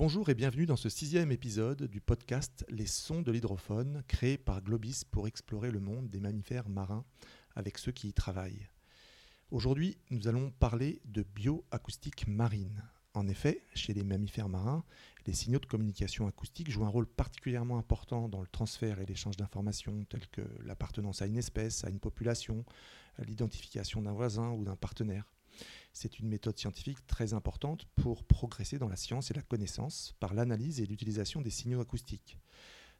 Bonjour et bienvenue dans ce sixième épisode du podcast Les sons de l'hydrophone, créé par Globis pour explorer le monde des mammifères marins avec ceux qui y travaillent. Aujourd'hui, nous allons parler de bioacoustique marine. En effet, chez les mammifères marins, les signaux de communication acoustique jouent un rôle particulièrement important dans le transfert et l'échange d'informations telles que l'appartenance à une espèce, à une population, l'identification d'un voisin ou d'un partenaire. C'est une méthode scientifique très importante pour progresser dans la science et la connaissance par l'analyse et l'utilisation des signaux acoustiques.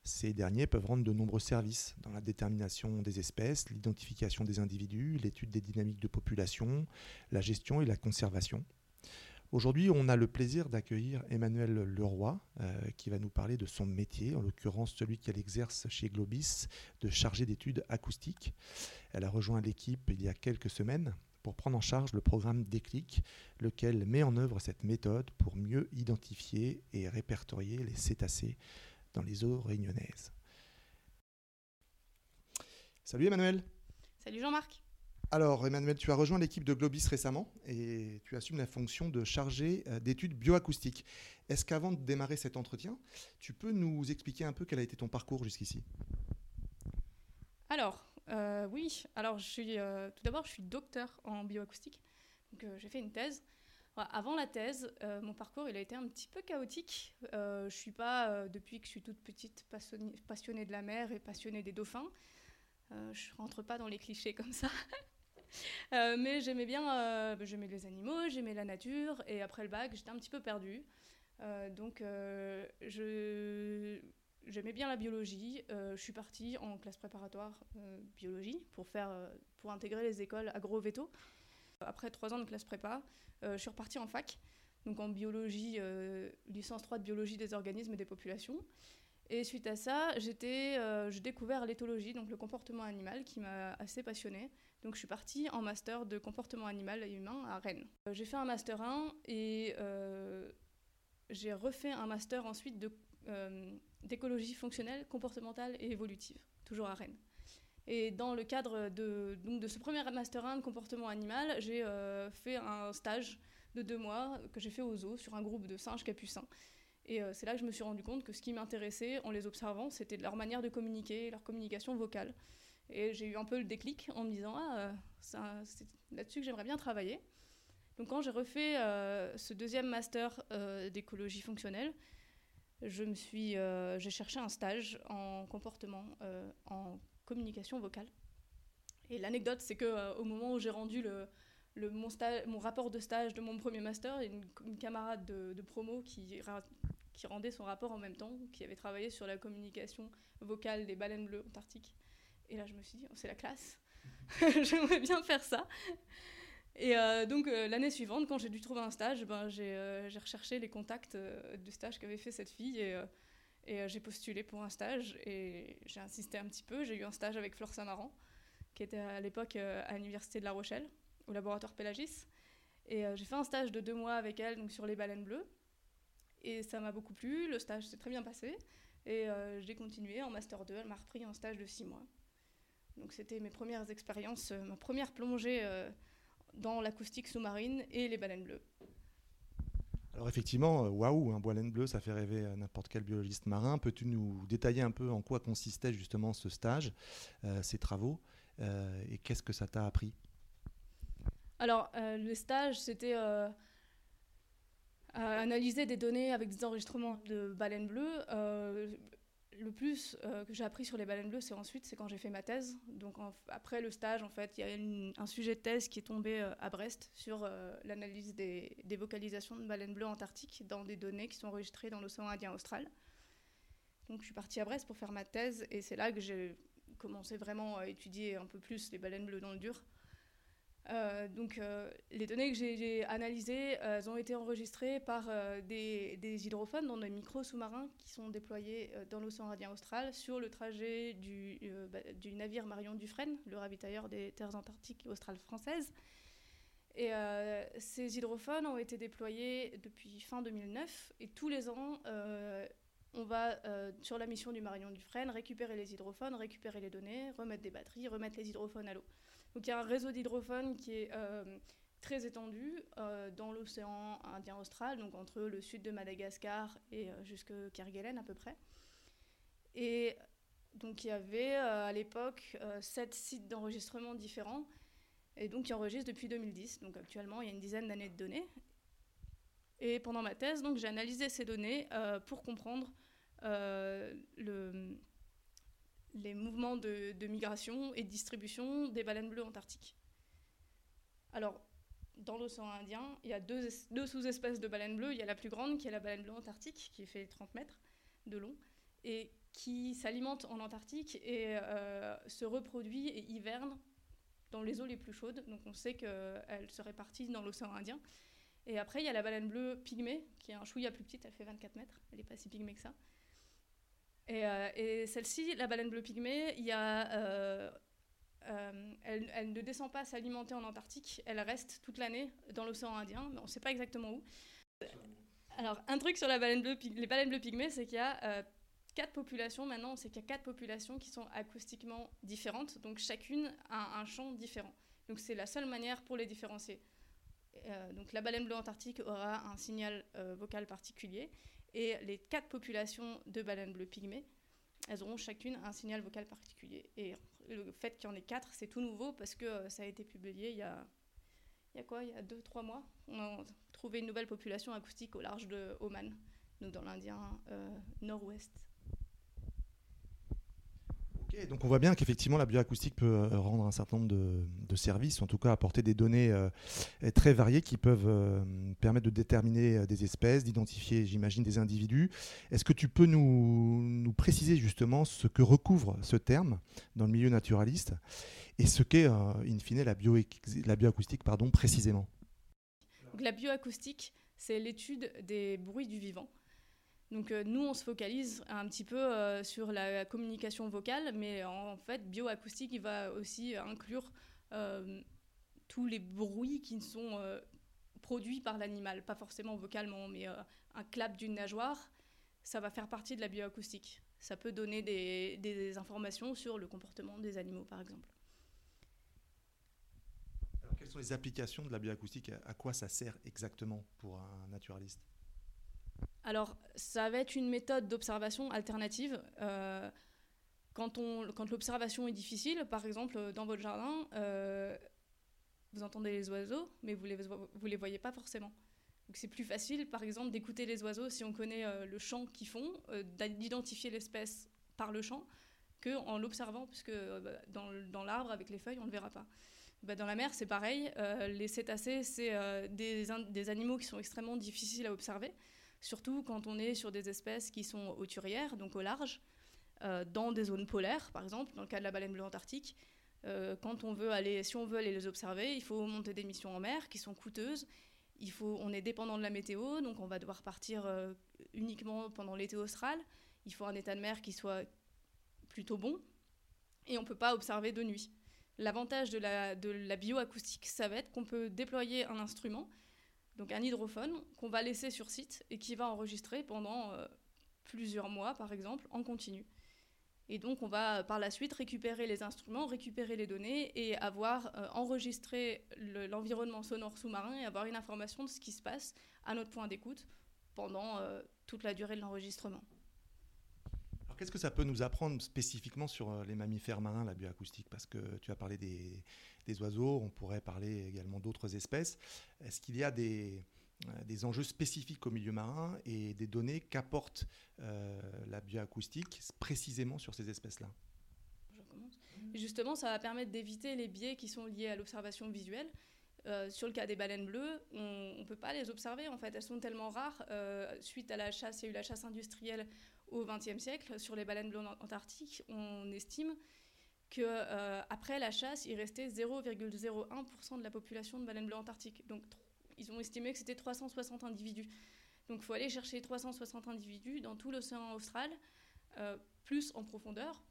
Ces derniers peuvent rendre de nombreux services dans la détermination des espèces, l'identification des individus, l'étude des dynamiques de population, la gestion et la conservation. Aujourd'hui, on a le plaisir d'accueillir Emmanuel Leroy, euh, qui va nous parler de son métier, en l'occurrence celui qu'elle exerce chez Globis, de chargée d'études acoustiques. Elle a rejoint l'équipe il y a quelques semaines pour prendre en charge le programme Déclic, lequel met en œuvre cette méthode pour mieux identifier et répertorier les cétacés dans les eaux réunionnaises. Salut Emmanuel. Salut Jean-Marc. Alors Emmanuel, tu as rejoint l'équipe de Globis récemment et tu assumes la fonction de chargé euh, d'études bioacoustiques. Est-ce qu'avant de démarrer cet entretien, tu peux nous expliquer un peu quel a été ton parcours jusqu'ici? Alors, euh, oui, alors je suis, euh, tout d'abord je suis docteur en bioacoustique, donc j'ai fait une thèse avant la thèse, euh, mon parcours il a été un petit peu chaotique. Euh, je suis pas, euh, depuis que je suis toute petite, passionnée, de la mer et passionnée des dauphins. Euh, je rentre pas dans les clichés comme ça. mais j'aimais bien, j'aimais les animaux, j'aimais la nature. Et après le bac, j'étais un petit peu perdue. donc je j'aimais bien la biologie. je suis partie en classe préparatoire biologie pour, faire, pour intégrer les écoles agro-véto. Après trois ans de classe prépa, euh, je suis repartie en fac, donc en biologie, euh, licence 3 de biologie des organismes et des populations. Et suite à ça, euh, j'ai découvert l'éthologie, donc le comportement animal, qui m'a assez passionnée. Donc je suis partie en master de comportement animal et humain à Rennes. j'ai fait un master 1 et j'ai refait un master ensuite de, d'écologie fonctionnelle, comportementale et évolutive, toujours à Rennes. Et dans le cadre de, donc de ce premier Master 1 de comportement animal, j'ai euh, fait un stage de deux mois que j'ai fait aux zoo sur un groupe de singes capucins. Et euh, c'est là que je me suis rendu compte que ce qui m'intéressait en les observant, c'était leur manière de communiquer, leur communication vocale. Et j'ai eu un peu le déclic en me disant Ah, euh, c'est là-dessus que j'aimerais bien travailler. Donc quand j'ai refait ce deuxième master d'écologie fonctionnelle, je me suis, j'ai cherché un stage en comportement, en communication vocale. Et l'anecdote, c'est que euh, au moment où j'ai rendu le, mon, rapport de stage de mon premier master, a une, camarade de, promo qui, qui rendait son rapport en même temps, qui avait travaillé sur la communication vocale des baleines bleues antarctiques. Et là, je me suis dit, oh, c'est la classe. J'aimerais bien faire ça. Et euh, donc, euh, l'année suivante, quand j'ai dû trouver un stage, ben, j'ai recherché les contacts du stage qu'avait fait cette fille. Et euh, j'ai postulé pour un stage et j'ai insisté un petit peu. J'ai eu un stage avec Flore Samaran, qui était à l'époque euh, à l'Université de La Rochelle, au laboratoire Pélagis. Et euh, j'ai fait un stage de deux mois avec elle donc sur les baleines bleues. Et ça m'a beaucoup plu, le stage s'est très bien passé. Et j'ai continué en Master 2, elle m'a repris un stage de six mois. Donc c'était mes premières expériences, ma première plongée dans l'acoustique sous-marine et les baleines bleues. Alors effectivement, euh, waouh, un baleine bleu, ça fait rêver n'importe quel biologiste marin. Peux-tu nous détailler un peu en quoi consistait justement ce stage, euh, ces travaux, euh, et qu'est-ce que ça t'a appris? Alors, le stage, c'était analyser des données avec des enregistrements de baleines bleues le plus euh, que j'ai appris sur les baleines bleues, c'est ensuite, c'est quand j'ai fait ma thèse. Donc après le stage, en fait, il y a un sujet de thèse qui est tombé euh, à Brest sur euh, l'analyse des, des, vocalisations de baleines bleues antarctiques dans des données qui sont enregistrées dans l'océan Indien austral. Donc je suis partie à Brest pour faire ma thèse et c'est là que j'ai commencé vraiment à étudier un peu plus les baleines bleues dans le dur. Euh, donc, euh, les données que j'ai analysées, elles ont été enregistrées par euh, des, hydrophones dans des micros sous-marins qui sont déployés dans l'océan Indien austral sur le trajet du, bah, du, navire Marion Dufresne, le ravitailleur des terres antarctiques australes françaises. Et ces hydrophones ont été déployés depuis fin 2009 et tous les ans, on va sur la mission du Marion Dufresne récupérer les hydrophones, récupérer les données, remettre des batteries, remettre les hydrophones à l'eau. Donc il y a un réseau d'hydrophones qui est euh, très étendue dans l'océan Indien austral, donc entre le sud de Madagascar et jusque Kerguelen à peu près. Et donc il y avait à l'époque sept sites d'enregistrement différents et donc qui enregistre depuis 2010. Donc actuellement, il y a une dizaine d'années de données. Et pendant ma thèse, donc j'ai analysé ces données euh, pour comprendre euh, le, les mouvements de, migration et de distribution des baleines bleues antarctiques. Alors, dans l'océan Indien, il y a deux, sous-espèces de baleines bleues. Il y a la plus grande, qui est la baleine bleue antarctique, qui fait 30 mètres de long, et qui s'alimente en Antarctique et euh, se reproduit et hiverne dans les eaux les plus chaudes. Donc on sait qu'elle se répartit dans l'océan Indien. Et après, il y a la baleine bleue pygmée, qui est un chouïa plus petite, elle fait 24 mètres, elle n'est pas si pygmée que ça. Et, euh, celle-ci, la baleine bleue pygmée, il y a, euh, euh, elle, ne descend pas s'alimenter en Antarctique, elle reste toute l'année dans l'océan Indien, mais on ne sait pas exactement où. Alors, un truc sur les baleines bleues pygmées, c'est qu'il y a quatre populations maintenant, c'est qu'il y a quatre populations qui sont acoustiquement différentes, donc chacune a un champ différent. Donc c'est la seule manière pour les différencier. Donc la baleine bleue antarctique aura un signal vocal particulier et les quatre populations de baleines bleues pygmées, elles auront chacune un signal vocal particulier. Et le fait qu'il y en ait quatre, c'est tout nouveau parce que euh, ça a été publié il y a, il y a quoi? Il y a deux, trois mois. On a trouvé une nouvelle population acoustique au large de Oman, dans l'Indien nord-ouest donc on voit bien qu'effectivement la bioacoustique peut euh, rendre un certain nombre de, services, en tout cas apporter des données euh, très variées qui peuvent euh, permettre de déterminer des espèces, d'identifier, j'imagine, des individus. Est-ce que tu peux nous, préciser justement ce que recouvre ce terme dans le milieu naturaliste et ce qu'est, in fine, la, la bioacoustique pardon, précisément? La bioacoustique, c'est l'étude des bruits du vivant. Donc euh, nous, on se focalise un petit peu euh, sur la communication vocale, mais en fait, bioacoustique, il va aussi inclure euh, tous les bruits qui sont produits par l'animal, pas forcément vocalement, mais un clap d'une nageoire, ça va faire partie de la bioacoustique. Ça peut donner des, des informations sur le comportement des animaux, par exemple. Alors, quelles sont les applications de la bioacoustique? À quoi ça sert exactement pour un naturaliste? Alors, ça va être une méthode d'observation alternative. Euh, quand, l'observation est difficile, par exemple dans votre jardin, euh, vous entendez les oiseaux, mais vous ne les, voyez pas forcément. C'est plus facile, par exemple, d'écouter les oiseaux si on connaît euh, le chant qu'ils font, d'identifier l'espèce par le chant, qu'en l'observant, puisque bah, dans, l'arbre, avec les feuilles, on ne le verra pas. Bah, dans la mer, c'est pareil. les cétacés, c'est des, animaux qui sont extrêmement difficiles à observer surtout quand on est sur des espèces qui sont hauturières, donc au large, euh, dans des zones polaires, par exemple, dans le cas de la baleine bleue antarctique. Euh, si on veut aller les observer, il faut monter des missions en mer qui sont coûteuses. Il faut, on est dépendant de la météo, donc on va devoir partir euh, uniquement pendant l'été austral. Il faut un état de mer qui soit plutôt bon, et on ne peut pas observer de nuit. L'avantage de la, de la bioacoustique, ça va être qu'on peut déployer un instrument donc un hydrophone qu'on va laisser sur site et qui va enregistrer pendant euh, plusieurs mois, par exemple, en continu. Et donc on va par la suite récupérer les instruments, récupérer les données et avoir euh, enregistré l'environnement sonore sous-marin et avoir une information de ce qui se passe à notre point d'écoute pendant euh, toute la durée de l'enregistrement. Qu'est-ce que ça peut nous apprendre spécifiquement sur les mammifères marins, la bioacoustique? Parce que tu as parlé des, oiseaux, on pourrait parler également d'autres espèces. Est-ce qu'il y a des, euh, enjeux spécifiques au milieu marin et des données qu'apporte euh, la bioacoustique précisément sur ces espèces-là? Justement, ça va permettre d'éviter les biais qui sont liés à l'observation visuelle. Euh, sur le cas des baleines bleues, on ne peut pas les observer en fait. Elles sont tellement rares. suite à la chasse, il y a eu la chasse industrielle au XXe siècle. Sur les baleines bleues antarctiques, on estime qu'après euh, la chasse, il restait 0,01% de la population de baleines bleues antarctiques. Donc ils ont estimé que c'était 360 individus. Donc il faut aller chercher 360 individus dans tout l'océan austral, euh, plus en profondeur,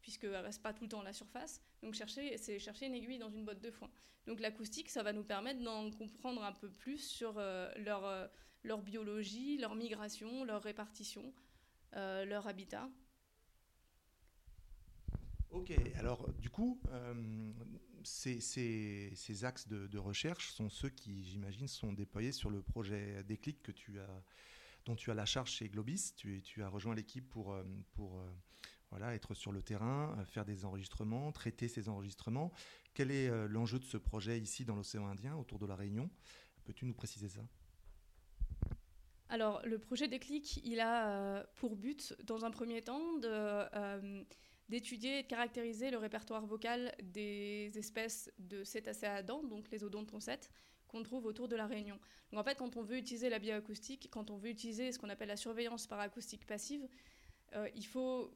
puisqu'elle ne reste pas tout le temps à la surface. Donc chercher, c'est chercher une aiguille dans une botte de foin. Donc l'acoustique, ça va nous permettre d'en comprendre un peu plus sur euh, leur biologie, leur migration, leur répartition, leur habitat. Ok, alors du coup, euh, ces, axes de, recherche sont ceux qui, j'imagine, sont déployés sur le projet Déclic que tu as, dont tu as la charge chez Globis. Tu, as rejoint l'équipe pour, euh, euh, être sur le terrain, faire des enregistrements, traiter ces enregistrements. Quel est l'enjeu de ce projet ici dans l'océan Indien, autour de la Réunion? Peux-tu nous préciser ça? Alors, le projet Déclic, il a pour but, dans un premier temps, de d'étudier et de caractériser le répertoire vocal des espèces de cétacés à dents, donc les odontocètes, qu'on trouve autour de la Réunion. Donc en fait, quand on veut utiliser la bioacoustique, quand on veut utiliser ce qu'on appelle la surveillance par acoustique passive, euh, il faut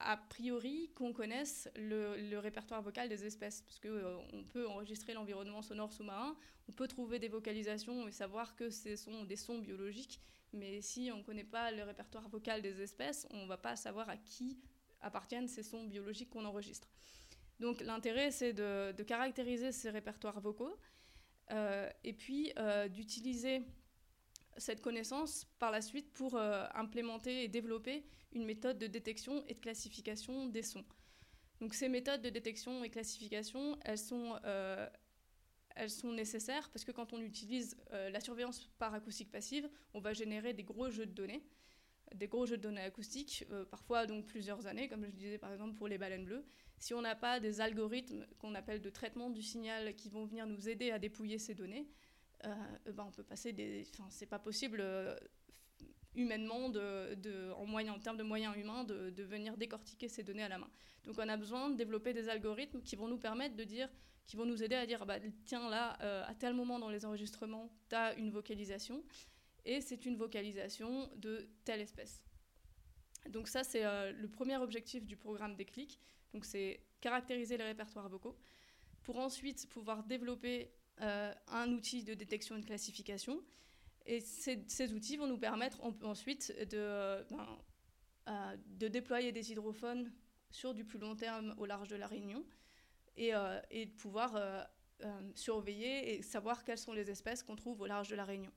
a priori qu'on connaisse le, répertoire vocal des espèces, parce qu'on euh, on peut enregistrer l'environnement sonore sous-marin, on peut trouver des vocalisations et savoir que ce sont des sons biologiques, mais si on ne connaît pas le répertoire vocal des espèces, on ne va pas savoir à qui appartiennent ces sons biologiques qu'on enregistre. Donc l'intérêt, c'est de, caractériser ces répertoires vocaux euh, et puis euh, d'utiliser cette connaissance par la suite pour euh, implémenter et développer une méthode de détection et de classification des sons. Donc ces méthodes de détection et classification, elles sont, elles sont nécessaires parce que quand on utilise la surveillance par acoustique passive, on va générer des gros jeux de données des gros jeux de données acoustiques, euh, parfois donc plusieurs années, comme je disais par exemple pour les baleines bleues. Si on n'a pas des algorithmes qu'on appelle de traitement du signal qui vont venir nous aider à dépouiller ces données, euh, ben on peut passer des. Enfin, c'est pas possible euh, humainement, de, de, en, moyen, en termes de moyens humains, de, de, venir décortiquer ces données à la main. Donc on a besoin de développer des algorithmes qui vont nous permettre de dire, qui vont nous aider à dire, bah, tiens là, à tel moment dans les enregistrements, tu as une vocalisation et c'est une vocalisation de telle espèce. Donc ça, c'est euh, le premier objectif du programme Déclic. Donc c'est caractériser les répertoires vocaux pour ensuite pouvoir développer euh, un outil de détection et de classification. Et ces, outils vont nous permettre ensuite de, ben, euh, de déployer des hydrophones sur du plus long terme au large de la Réunion et, de pouvoir surveiller et savoir quelles sont les espèces qu'on trouve au large de la Réunion.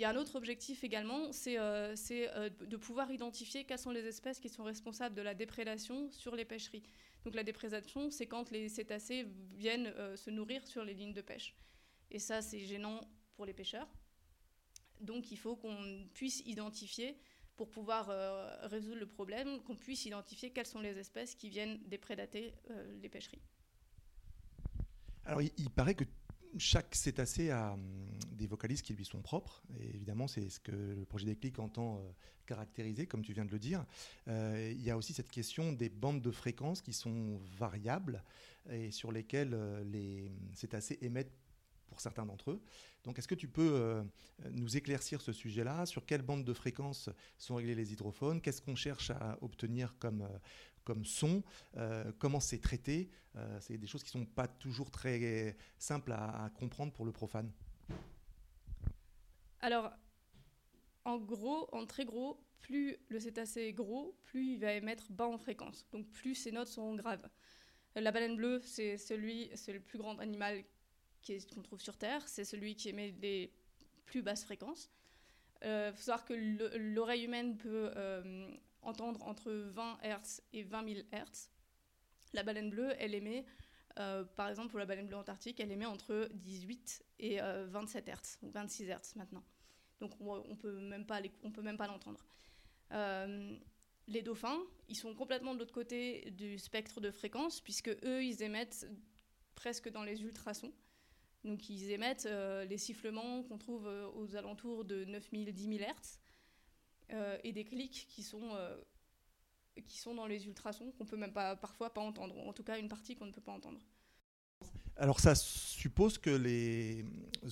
Il y a un autre objectif également, c'est euh, euh, de pouvoir identifier quelles sont les espèces qui sont responsables de la déprédation sur les pêcheries. Donc la déprédation, c'est quand les cétacés viennent euh, se nourrir sur les lignes de pêche. Et ça, c'est gênant pour les pêcheurs. Donc il faut qu'on puisse identifier, pour pouvoir résoudre le problème, qu'on puisse identifier quelles sont les espèces qui viennent déprédater les pêcheries. Alors il paraît que chaque cétacé a hum, des vocalises qui lui sont propres. Évidemment, c'est ce que le projet Déclic entend euh, caractériser, comme tu viens de le dire. Euh, il y a aussi cette question des bandes de fréquences qui sont variables et sur lesquelles euh, les cétacés émettent pour certains d'entre eux. Donc, est-ce que tu peux nous éclaircir ce sujet-là? Sur quelles bandes de fréquences sont réglés les hydrophones? Qu'est-ce qu'on cherche à obtenir comme, comme son, euh, comment c'est traité. Euh, c'est des choses qui sont pas toujours très simples à, comprendre pour le profane. Alors, en gros, en très gros, plus le cétacé est gros, plus il va émettre bas en fréquence. Donc plus ses notes seront graves. La baleine bleue, c'est celui, c'est le plus grand animal qu'on trouve sur Terre. C'est celui qui émet les plus basses fréquences. Il euh, faut savoir que l'oreille humaine peut entendre entre 20 Hz et 20 000 Hz. La baleine bleue, elle émet, euh, par exemple pour la baleine bleue antarctique, elle émet entre 18 et 27 Hz, ou 26 Hz maintenant. Donc on ne peut même pas, l'entendre. Euh, les dauphins, ils sont complètement de l'autre côté du spectre de fréquence, puisque eux, ils émettent presque dans les ultrasons. Donc ils émettent euh, les sifflements qu'on trouve aux alentours de 9000, 10 000 Hz. Euh, et des clics qui sont, euh, qui sont dans les ultrasons qu'on peut même pas, parfois pas entendre, en tout cas une partie qu'on ne peut pas entendre. Alors ça suppose que les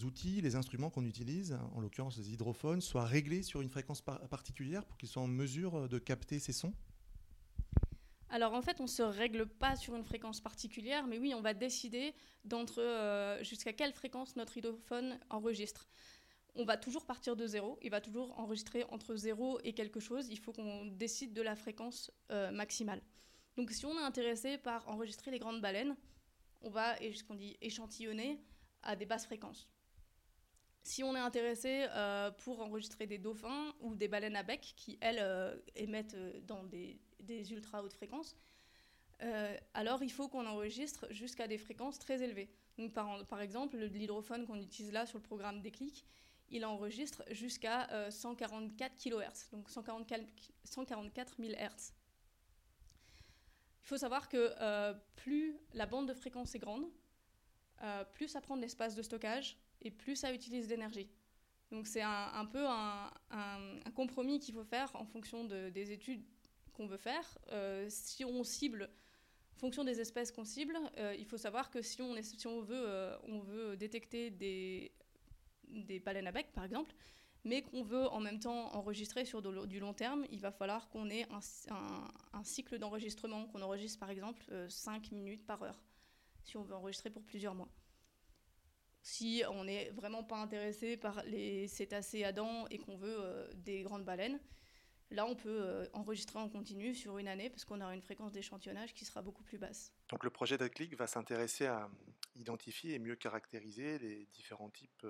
outils, les instruments qu'on utilise, en l'occurrence les hydrophones, soient réglés sur une fréquence particulière pour qu'ils soient en mesure de capter ces sons? Alors en fait, on ne se règle pas sur une fréquence particulière, mais oui, on va décider d'entre euh, jusqu'à quelle fréquence notre hydrophone enregistre on va toujours partir de zéro. Il va toujours enregistrer entre zéro et quelque chose. Il faut qu'on décide de la fréquence euh, maximale. Donc, si on est intéressé par enregistrer les grandes baleines, on va, ce qu'on dit, échantillonner à des basses fréquences. Si on est intéressé euh, pour enregistrer des dauphins ou des baleines à bec qui, elles, euh, émettent dans des, ultra hautes fréquences, alors il faut qu'on enregistre jusqu'à des fréquences très élevées. Par, par exemple, l'hydrophone qu'on utilise là sur le programme Déclic, il enregistre jusqu'à 144 kHz, donc 144, 144 000 Hz. Il faut savoir que euh, plus la bande de fréquence est grande, euh, plus ça prend de l'espace de stockage et plus ça utilise d'énergie. Donc c'est un, peu un, compromis qu'il faut faire en fonction des études qu'on veut faire. Euh, si on cible, en fonction des espèces qu'on cible, il faut savoir que si on veut détecter des, des baleines à bec, par exemple, mais qu'on veut en même temps enregistrer sur du long terme, il va falloir qu'on ait un, cycle d'enregistrement, qu'on enregistre par exemple 5 euh, minutes par heure, si on veut enregistrer pour plusieurs mois. Si on n'est vraiment pas intéressé par les cétacés à dents et qu'on veut euh, des grandes baleines, là on peut euh, enregistrer en continu sur une année parce qu'on aura une fréquence d'échantillonnage qui sera beaucoup plus basse. Donc le projet d'Aclic va s'intéresser à identifier et mieux caractériser les différents types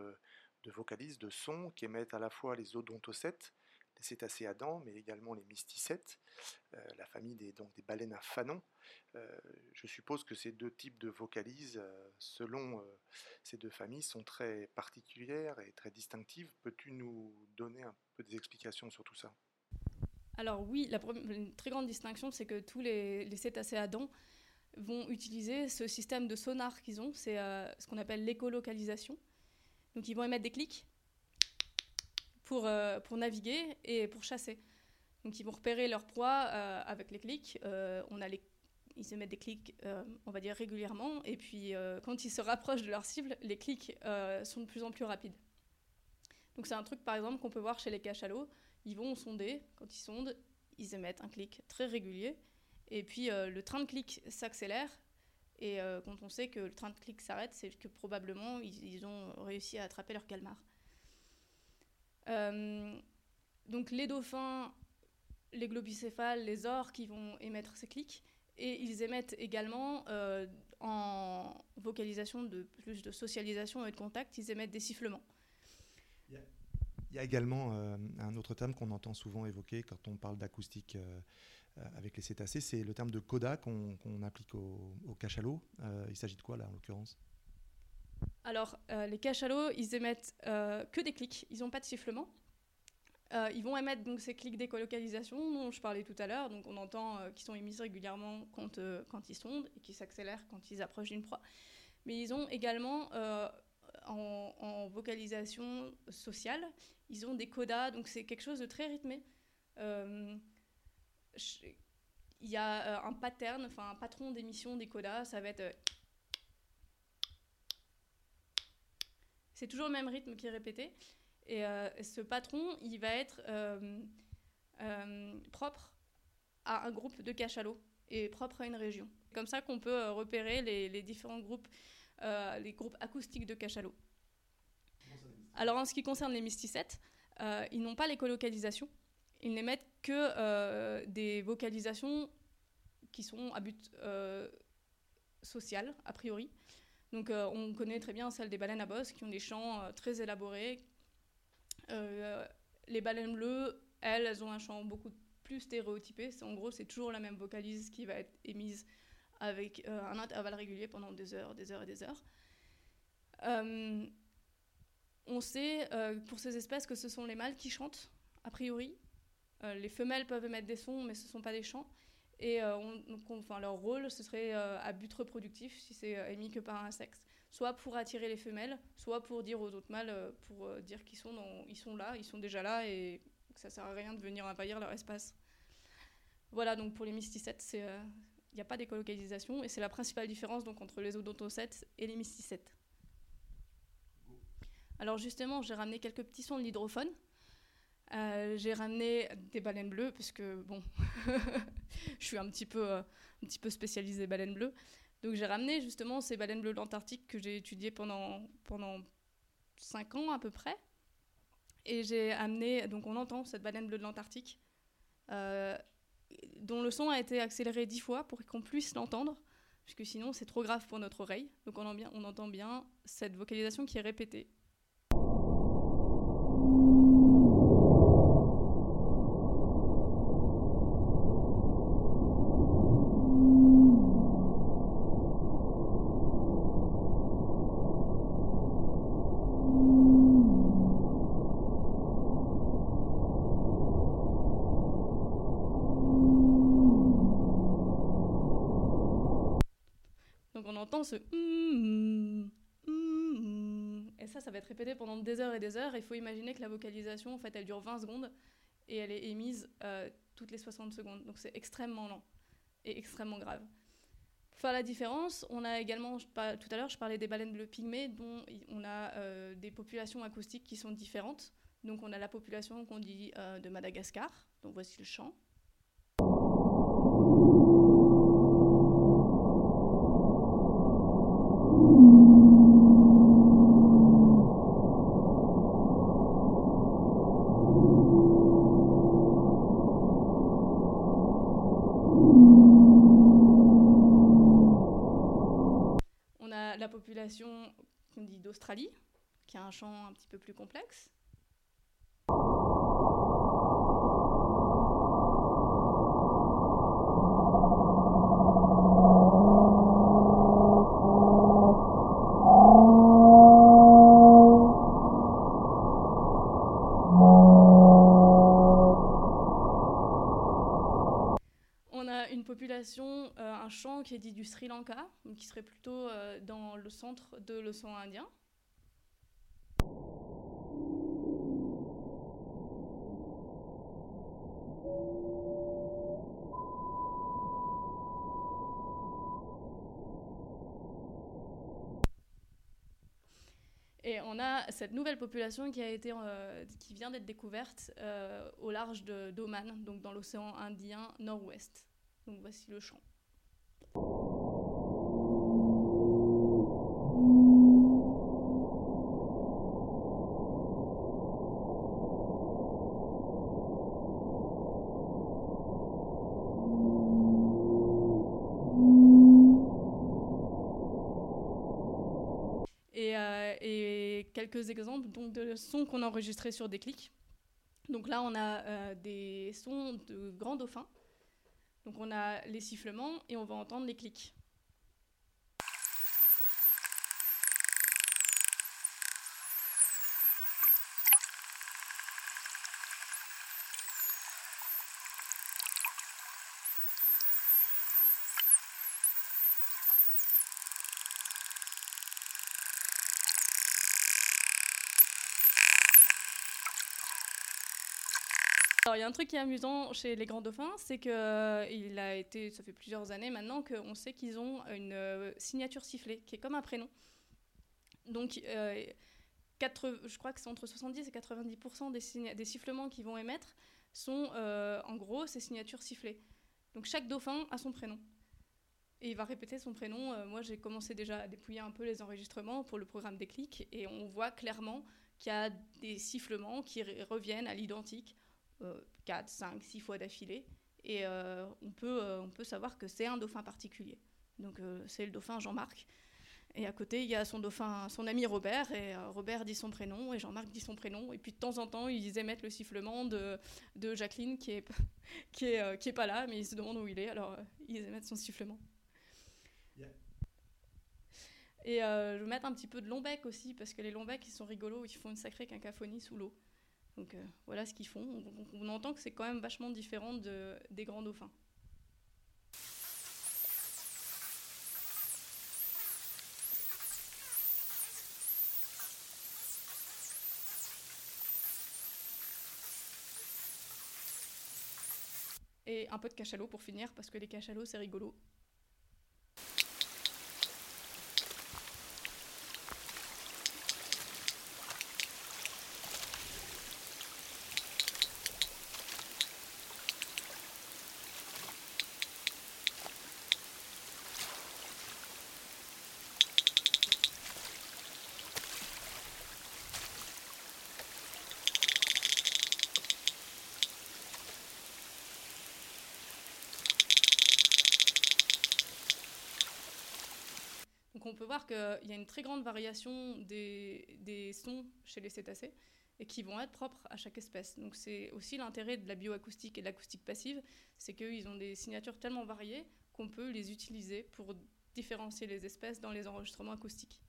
de vocalises, de sons qui émettent à la fois les odontocètes, les cétacés à dents, mais également les mysticètes, euh, la famille des, donc des baleines à fanon. Euh, je suppose que ces deux types de vocalises, euh, selon ces deux familles, sont très particulières et très distinctives. Peux-tu nous donner un peu des explications sur tout ça? Alors oui, la une très grande distinction, c'est que tous les, les, cétacés à dents vont utiliser ce système de sonar qu'ils ont, c'est ce qu'on appelle l'écolocalisation. Donc ils vont émettre des clics pour, euh, pour naviguer et pour chasser. Donc ils vont repérer leur proie euh, avec les clics. Euh, on a les, ils émettent des clics, on va dire régulièrement. Et puis quand ils se rapprochent de leur cible, les clics sont de plus en plus rapides. Donc c'est un truc par exemple qu'on peut voir chez les cachalots. Ils vont sonder. Quand ils sondent, ils émettent un clic très régulier. Et puis le train de clics s'accélère et euh, quand on sait que le train de clic s'arrête, c'est que probablement ils, ont réussi à attraper leur calmar. Euh, donc les dauphins, les globicéphales, les ors qui vont émettre ces clics, et ils émettent également euh, en vocalisation de plus de socialisation et de contact, ils émettent des sifflements. Il y a également un autre terme qu'on entend souvent évoquer quand on parle d'acoustique avec les cétacés, c'est le terme de coda qu'on applique aux au cachalots. Euh, il s'agit de quoi là en l'occurrence? Alors euh, les cachalots, ils émettent que des clics, ils n'ont pas de sifflement. ils vont émettre donc ces clics d'écolocalisation dont je parlais tout à l'heure, donc on entend qu'ils sont émis régulièrement quand, quand ils sondent et qui s'accélèrent quand ils approchent d'une proie. Mais ils ont également en, en, vocalisation sociale, ils ont des codas, donc c'est quelque chose de très rythmé il y a euh, un pattern, enfin un patron d'émission des codas, ça va être. Euh, c'est toujours le même rythme qui est répété. Et euh, ce patron, il va être propre à un groupe de cachalots et propre à une région. C'est comme ça qu'on peut repérer les, les, différents groupes, les groupes acoustiques de cachalots. Alors en ce qui concerne les mysticètes, ils n'ont pas les colocalisations ils n'émettent que euh, des vocalisations qui sont à but euh, social, a priori. Donc euh, on connaît très bien celle des baleines à bosse qui ont des chants très élaborés. les baleines bleues, elles, elles ont un chant beaucoup plus stéréotypé. En gros, c'est toujours la même vocalise qui va être émise avec un intervalle régulier pendant des heures, des heures et des heures. on sait pour ces espèces que ce sont les mâles qui chantent, a priori, les femelles peuvent émettre des sons, mais ce ne sont pas des chants. Et euh, enfin, leur rôle, ce serait euh, à but reproductif, si c'est émis que par un sexe. Soit pour attirer les femelles, soit pour dire aux autres mâles, pour dire qu'ils sont, ils sont là, ils sont déjà là, et que ça ne sert à rien de venir envahir leur espace. Voilà, donc pour les mysticètes, il n'y a pas d'écolocalisation, et c'est la principale différence donc, entre les odontocètes et les mysticètes. Alors justement, j'ai ramené quelques petits sons de l'hydrophone. Euh, j'ai ramené des baleines bleues parce que bon, je suis un petit peu, euh, un petit peu spécialisée baleines bleues. Donc j'ai ramené justement ces baleines bleues de l'Antarctique que j'ai étudiées pendant pendant cinq ans à peu près. Et j'ai amené, donc on entend cette baleine bleue de l'Antarctique, euh, dont le son a été accéléré dix fois pour qu'on puisse l'entendre, puisque sinon c'est trop grave pour notre oreille. Donc on, entend bien cette vocalisation qui est répétée entend ce mm, mm, et ça, ça va être répété pendant des heures et des heures. Il faut imaginer que la vocalisation, en fait, elle dure 20 secondes et elle est émise euh, toutes les 60 secondes. Donc c'est extrêmement lent et extrêmement grave. Pour faire la différence, on a également, tout à l'heure, je parlais des baleines bleues pygmées, dont on a euh, des populations acoustiques qui sont différentes. Donc on a la population qu'on dit euh, de Madagascar. Donc voici le chant. population qui a un champ un petit peu plus complexe. population, euh, un chant qui est dit du Sri Lanka, qui serait plutôt euh, dans le centre de l'océan Indien. Et on a cette nouvelle population qui, a été, euh, qui vient d'être découverte au large d'Oman, donc dans l'océan Indien nord-ouest. Donc voici le chant. Euh, et, quelques exemples donc, de sons qu'on a enregistrés sur des clics. Donc là, on a euh, des sons de grands dauphins donc on a les sifflements et on va entendre les clics. Il y a un truc qui est amusant chez les grands dauphins, c'est que euh, il a été, ça fait plusieurs années maintenant qu'on sait qu'ils ont une euh, signature sifflée qui est comme un prénom. Donc, euh, je crois que c'est entre 70 et 90% des, des sifflements qu'ils vont émettre sont en gros ces signatures sifflées. Donc chaque dauphin a son prénom. Et il va répéter son prénom. moi, j'ai commencé déjà à dépouiller un peu les enregistrements pour le programme Déclic, et on voit clairement qu'il y a des sifflements qui reviennent à l'identique 4, 5, 6 fois d'affilée. Et euh, on, peut, euh, on peut savoir que c'est un dauphin particulier. Donc euh, c'est le dauphin Jean-Marc. Et à côté, il y a son dauphin, son ami Robert, et Robert dit son prénom, et Jean-Marc dit son prénom. Et puis de temps en temps, ils émettent le sifflement de, de Jacqueline, qui est, qui, est, qui est pas là, mais ils se demandent où il est, alors ils émettent son sifflement. Et je vais mettre un petit peu de long bec aussi, parce que les longs becs, ils sont rigolos, ils font une sacrée quinquaphonie sous l'eau. Donc euh, voilà ce qu'ils font. On, entend que c'est quand même vachement différent de, des grands dauphins. Et un peu de cachalot pour finir, parce que les cachalots, c'est rigolo. On peut voir qu'il y a une très grande variation des, sons chez les cétacés et qui vont être propres à chaque espèce. Donc c'est aussi l'intérêt de la bioacoustique et de l'acoustique passive, c'est qu'ils ont des signatures tellement variées qu'on peut les utiliser pour différencier les espèces dans les enregistrements acoustiques.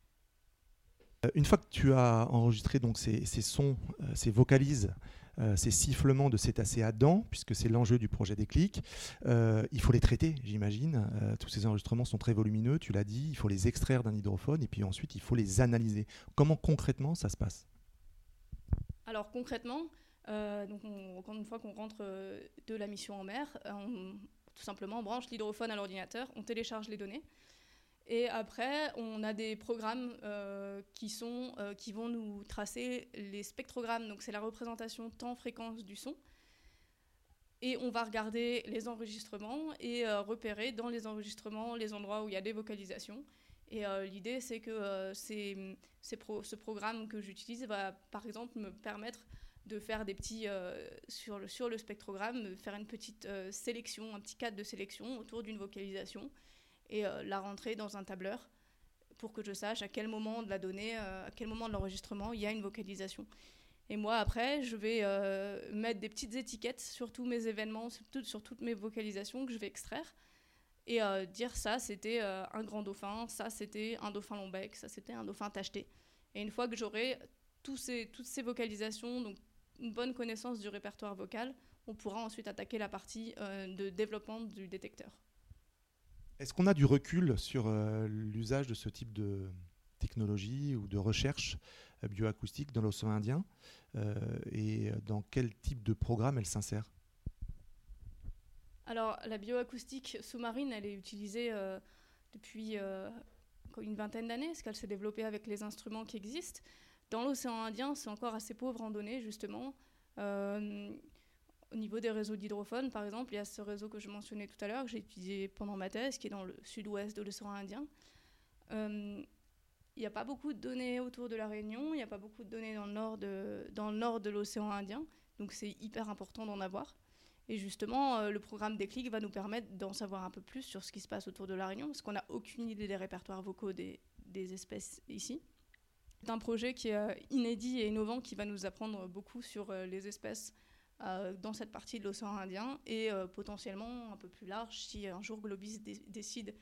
Euh, une fois que tu as enregistré donc ces, sons, euh, ces vocalises ces sifflements de cétacés à dents, puisque c'est l'enjeu du projet Déclic. il faut les traiter, j'imagine. tous ces enregistrements sont très volumineux, tu l'as dit. Il faut les extraire d'un hydrophone et puis ensuite il faut les analyser. Comment concrètement ça se passe? Alors concrètement, donc encore une fois qu'on rentre de la mission en mer, on, tout simplement on branche l'hydrophone à l'ordinateur, on télécharge les données. Et après, on a des programmes euh, qui, sont, euh, qui vont nous tracer les spectrogrammes, donc c'est la représentation temps-fréquence du son. Et on va regarder les enregistrements et euh, repérer dans les enregistrements les endroits où il y a des vocalisations. Et l'idée, c'est que ce programme que j'utilise va, par exemple, me permettre de faire des petits, sur, le, sur le spectrogramme, faire une petite sélection, un petit cadre de sélection autour d'une vocalisation et euh, la rentrer dans un tableur pour que je sache à quel moment de la donnée, euh, à quel moment de l'enregistrement il y a une vocalisation. Et moi, après, je vais euh, mettre des petites étiquettes sur tous mes événements, sur, toutes mes vocalisations que je vais extraire. Et dire ça, c'était un grand dauphin, ça, c'était un dauphin long-bec, ça, c'était un dauphin tacheté. Et une fois que j'aurai toutes ces vocalisations, donc une bonne connaissance du répertoire vocal, on pourra ensuite attaquer la partie de développement du détecteur. Est-ce qu'on a du recul sur euh, l'usage de ce type de technologie ou de recherche euh, bioacoustique dans l'océan Indien euh, et dans quel type de programme elle s'insère? Alors, la bioacoustique sous-marine, elle est utilisée depuis une vingtaine d'années, parce qu'elle s'est développée avec les instruments qui existent. Dans l'océan Indien, c'est encore assez pauvre en données, justement. Au niveau des réseaux d'hydrophones, par exemple, il y a ce réseau que je mentionnais tout à l'heure, que j'ai étudié pendant ma thèse, qui est dans le sud-ouest de l'océan Indien. Euh, il n'y a pas beaucoup de données autour de la Réunion, il n'y a pas beaucoup de données dans le nord de, l'océan Indien, donc c'est hyper important d'en avoir. Et justement, euh, le programme Déclic va nous permettre d'en savoir un peu plus sur ce qui se passe autour de la Réunion, parce qu'on n'a aucune idée des répertoires vocaux des, des espèces ici. C'est un projet qui est euh, inédit et innovant qui va nous apprendre beaucoup sur les espèces euh, dans cette partie de l'océan Indien et euh, potentiellement un peu plus large si un jour Globis décide,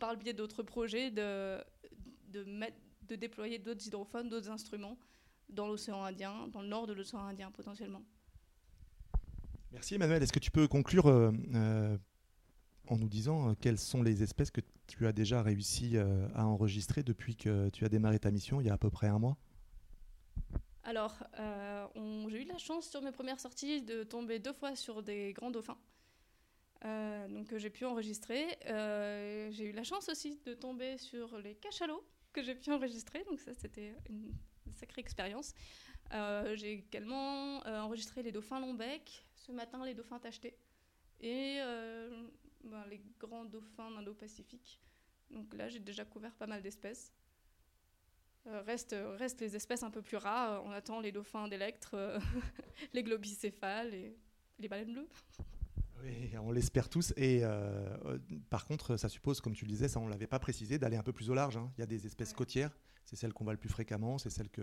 par le biais d'autres projets, de, de, mettre, de déployer d'autres hydrophones, d'autres instruments dans l'océan Indien, dans le nord de l'océan Indien potentiellement. Merci Emmanuel. Est-ce que tu peux conclure euh, en nous disant quelles sont les espèces que tu as déjà réussi à enregistrer depuis que tu as démarré ta mission il y a à peu près un mois? Alors, euh, j'ai eu la chance sur mes premières sorties de tomber deux fois sur des grands dauphins. Euh, donc que j'ai pu enregistrer. Euh, j'ai eu la chance aussi de tomber sur les cachalots que j'ai pu enregistrer, donc ça c'était une, sacrée expérience. j'ai également enregistré les dauphins long-bec, ce matin les dauphins tachetés et ben, les grands dauphins indo-pacifiques. Donc là j'ai déjà couvert pas mal d'espèces. Euh, reste, reste les espèces un peu plus rares. On attend les dauphins d'électre, euh, les globicéphales et les baleines bleues. Oui, on l'espère tous. Et euh, par contre, ça suppose, comme tu le disais, ça on l'avait pas précisé, d'aller un peu plus au large. Hein. Il y a des espèces côtières, c'est celles qu'on voit le plus fréquemment, c'est celles que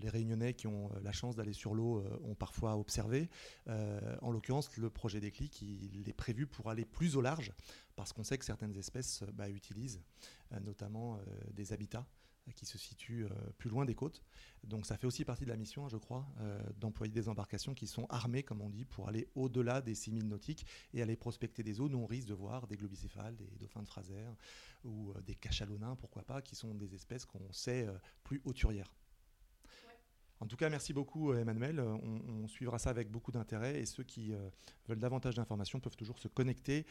les Réunionnais qui ont la chance d'aller sur l'eau ont parfois observées. en l'occurrence, le projet Déclic, il est prévu pour aller plus au large, parce qu'on sait que certaines espèces bah, utilisent notamment des habitats qui se situe euh, plus loin des côtes. Donc ça fait aussi partie de la mission, je crois, euh, d'employer des embarcations qui sont armées, comme on dit, pour aller au-delà des 6000 nautiques et aller prospecter des eaux. Nous, on risque de voir des globicéphales, des dauphins de Fraser ou euh, des cachalonins, pourquoi pas, qui sont des espèces qu'on sait plus hauturières. En tout cas, merci beaucoup Emmanuel. On, suivra ça avec beaucoup d'intérêt et ceux qui veulent davantage d'informations peuvent toujours se connecter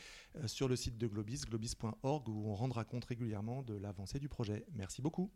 sur le site de Globis, globis.org, où on rendra compte régulièrement de l'avancée du projet. Merci beaucoup.